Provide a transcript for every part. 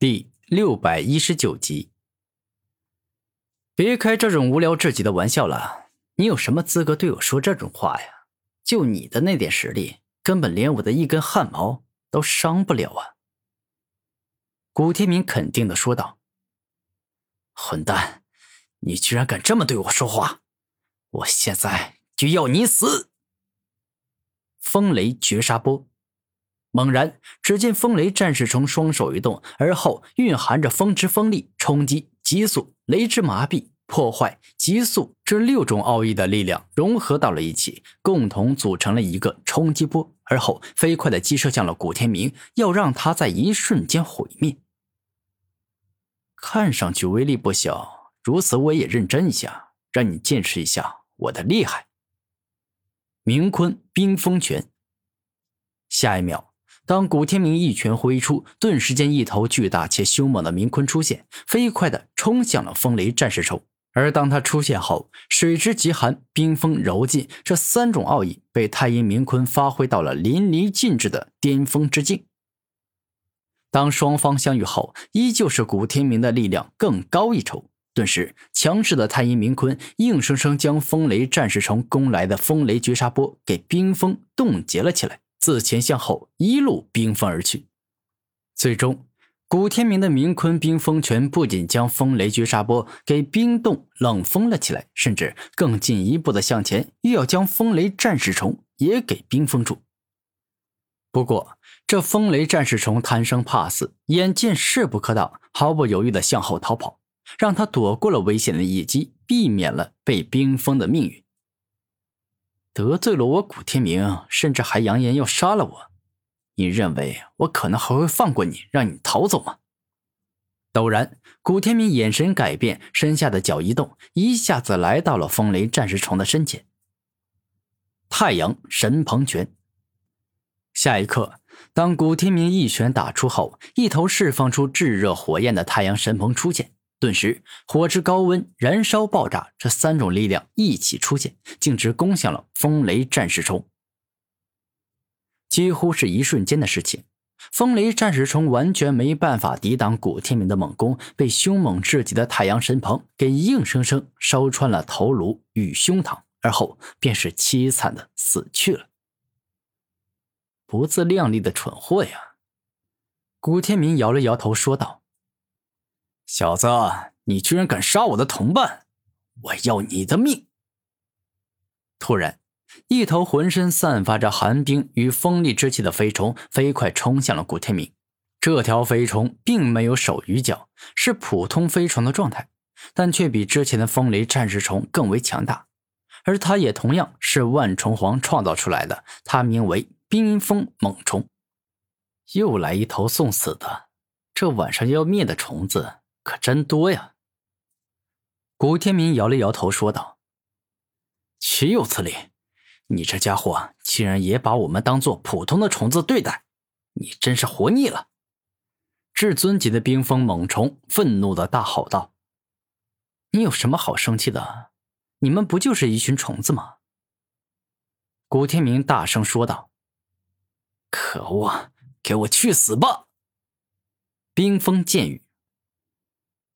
第六百一十九集，别开这种无聊至极的玩笑了！你有什么资格对我说这种话呀？就你的那点实力，根本连我的一根汗毛都伤不了啊！古天明肯定的说道：“混蛋，你居然敢这么对我说话！我现在就要你死！”风雷绝杀波。猛然，只见风雷战士虫双手一动，而后蕴含着风之锋利、冲击、急速、雷之麻痹、破坏、急速这六种奥义的力量融合到了一起，共同组成了一个冲击波，而后飞快的击射向了古天明，要让他在一瞬间毁灭。看上去威力不小，如此我也认真一下，让你见识一下我的厉害。明坤冰封拳，下一秒。当古天明一拳挥出，顿时间一头巨大且凶猛的冥鲲出现，飞快地冲向了风雷战士虫。而当他出现后，水之极寒、冰封柔劲这三种奥义被太阴冥鲲发挥到了淋漓尽致的巅峰之境。当双方相遇后，依旧是古天明的力量更高一筹。顿时，强势的太阴冥鲲硬生生将风雷战士虫攻来的风雷绝杀波给冰封冻结了起来。自前向后一路冰封而去，最终，古天明的明坤冰封拳不仅将风雷绝杀波给冰冻冷封了起来，甚至更进一步的向前，又要将风雷战士虫也给冰封住。不过，这风雷战士虫贪生怕死，眼见势不可挡，毫不犹豫的向后逃跑，让他躲过了危险的一击，避免了被冰封的命运。得罪了我古天明，甚至还扬言要杀了我，你认为我可能还会放过你，让你逃走吗？陡然，古天明眼神改变，身下的脚一动，一下子来到了风雷战士虫的身前。太阳神鹏拳。下一刻，当古天明一拳打出后，一头释放出炙热火焰的太阳神鹏出现。顿时，火之高温、燃烧、爆炸这三种力量一起出现，径直攻向了风雷战士虫。几乎是一瞬间的事情，风雷战士虫完全没办法抵挡古天明的猛攻，被凶猛至极的太阳神鹏给硬生生烧穿了头颅与胸膛，而后便是凄惨的死去了。不自量力的蠢货呀！古天明摇了摇头说道。小子，你居然敢杀我的同伴！我要你的命！突然，一头浑身散发着寒冰与锋利之气的飞虫飞快冲向了古天明。这条飞虫并没有手与脚，是普通飞虫的状态，但却比之前的风雷战士虫更为强大。而它也同样是万虫皇创造出来的，它名为冰封猛虫。又来一头送死的，这晚上要灭的虫子！可真多呀！古天明摇了摇头，说道：“岂有此理！你这家伙竟然也把我们当做普通的虫子对待，你真是活腻了！”至尊级的冰封猛虫愤怒的大吼道：“你有什么好生气的？你们不就是一群虫子吗？”古天明大声说道：“可恶，给我去死吧！”冰封剑雨。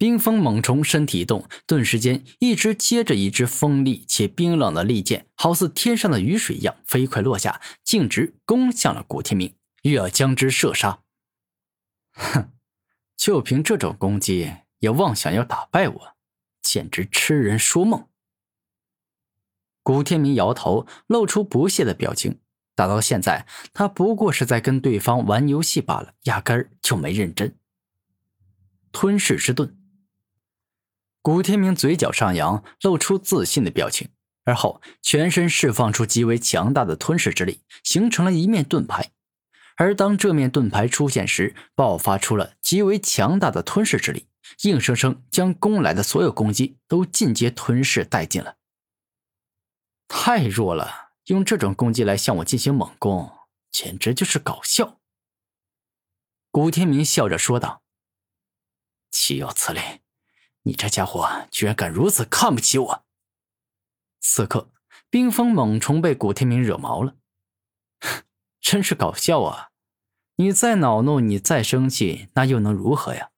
冰封猛虫身体一动，顿时间，一只接着一只锋利且冰冷的利剑，好似天上的雨水一样飞快落下，径直攻向了古天明，欲要将之射杀。哼，就凭这种攻击，也妄想要打败我，简直痴人说梦。古天明摇头，露出不屑的表情。打到现在，他不过是在跟对方玩游戏罢了，压根儿就没认真。吞噬之盾。古天明嘴角上扬，露出自信的表情，而后全身释放出极为强大的吞噬之力，形成了一面盾牌。而当这面盾牌出现时，爆发出了极为强大的吞噬之力，硬生生将攻来的所有攻击都尽皆吞噬殆尽了。太弱了，用这种攻击来向我进行猛攻，简直就是搞笑。古天明笑着说道：“岂有此理！”你这家伙居然敢如此看不起我！此刻，冰封猛虫被古天明惹毛了，真是搞笑啊！你再恼怒，你再生气，那又能如何呀？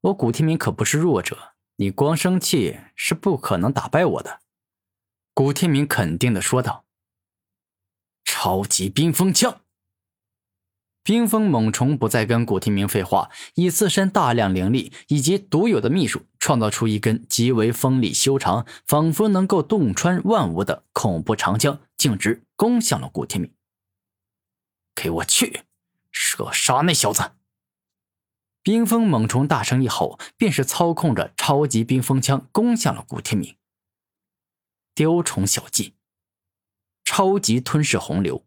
我古天明可不是弱者，你光生气是不可能打败我的。”古天明肯定的说道。“超级冰封枪！”冰封猛虫不再跟古天明废话，以自身大量灵力以及独有的秘术，创造出一根极为锋利修长，仿佛能够洞穿万物的恐怖长枪，径直攻向了古天明。给我去，射杀那小子！冰封猛虫大声一吼，便是操控着超级冰封枪攻向了古天明。雕虫小技，超级吞噬洪流。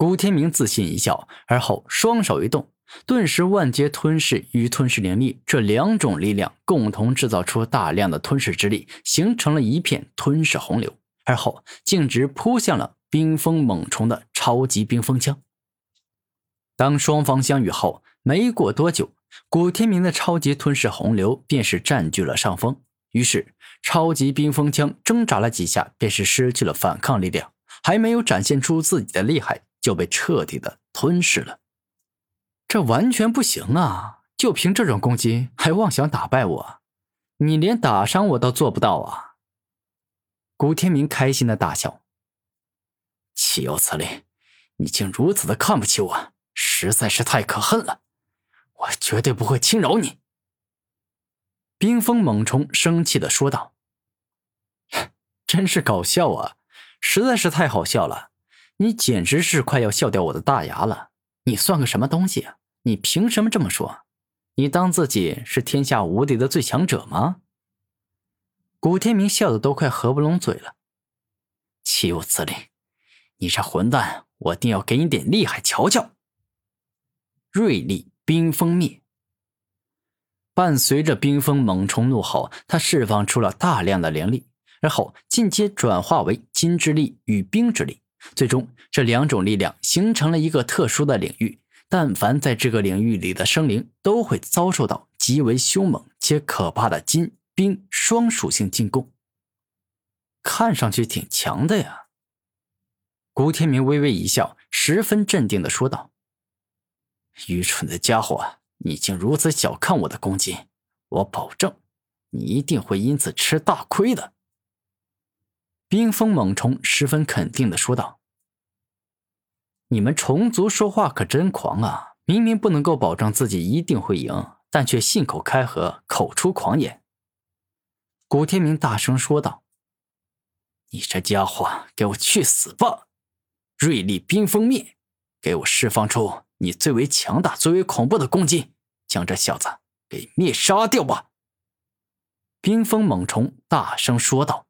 古天明自信一笑，而后双手一动，顿时万劫吞噬与吞噬灵力这两种力量共同制造出大量的吞噬之力，形成了一片吞噬洪流，而后径直扑向了冰封猛虫的超级冰封枪。当双方相遇后，没过多久，古天明的超级吞噬洪流便是占据了上风，于是超级冰封枪挣扎了几下，便是失去了反抗力量，还没有展现出自己的厉害。就被彻底的吞噬了，这完全不行啊！就凭这种攻击还妄想打败我，你连打伤我都做不到啊！古天明开心的大笑：“岂有此理！你竟如此的看不起我，实在是太可恨了！我绝对不会轻饶你！”冰封猛虫生气的说道：“真是搞笑啊，实在是太好笑了！”你简直是快要笑掉我的大牙了！你算个什么东西啊？你凭什么这么说？你当自己是天下无敌的最强者吗？古天明笑得都快合不拢嘴了。岂有此理！你这混蛋，我定要给你点厉害瞧瞧！锐利冰封灭。伴随着冰封猛虫怒吼，他释放出了大量的灵力，而后进阶转化为金之力与冰之力。最终，这两种力量形成了一个特殊的领域。但凡在这个领域里的生灵，都会遭受到极为凶猛且可怕的金冰双属性进攻。看上去挺强的呀。古天明微微一笑，十分镇定的说道：“愚蠢的家伙，你竟如此小看我的攻击！我保证，你一定会因此吃大亏的。”冰封猛虫十分肯定的说道：“你们虫族说话可真狂啊！明明不能够保证自己一定会赢，但却信口开河，口出狂言。”古天明大声说道：“你这家伙，给我去死吧！锐利冰封灭，给我释放出你最为强大、最为恐怖的攻击，将这小子给灭杀掉吧！”冰封猛虫大声说道。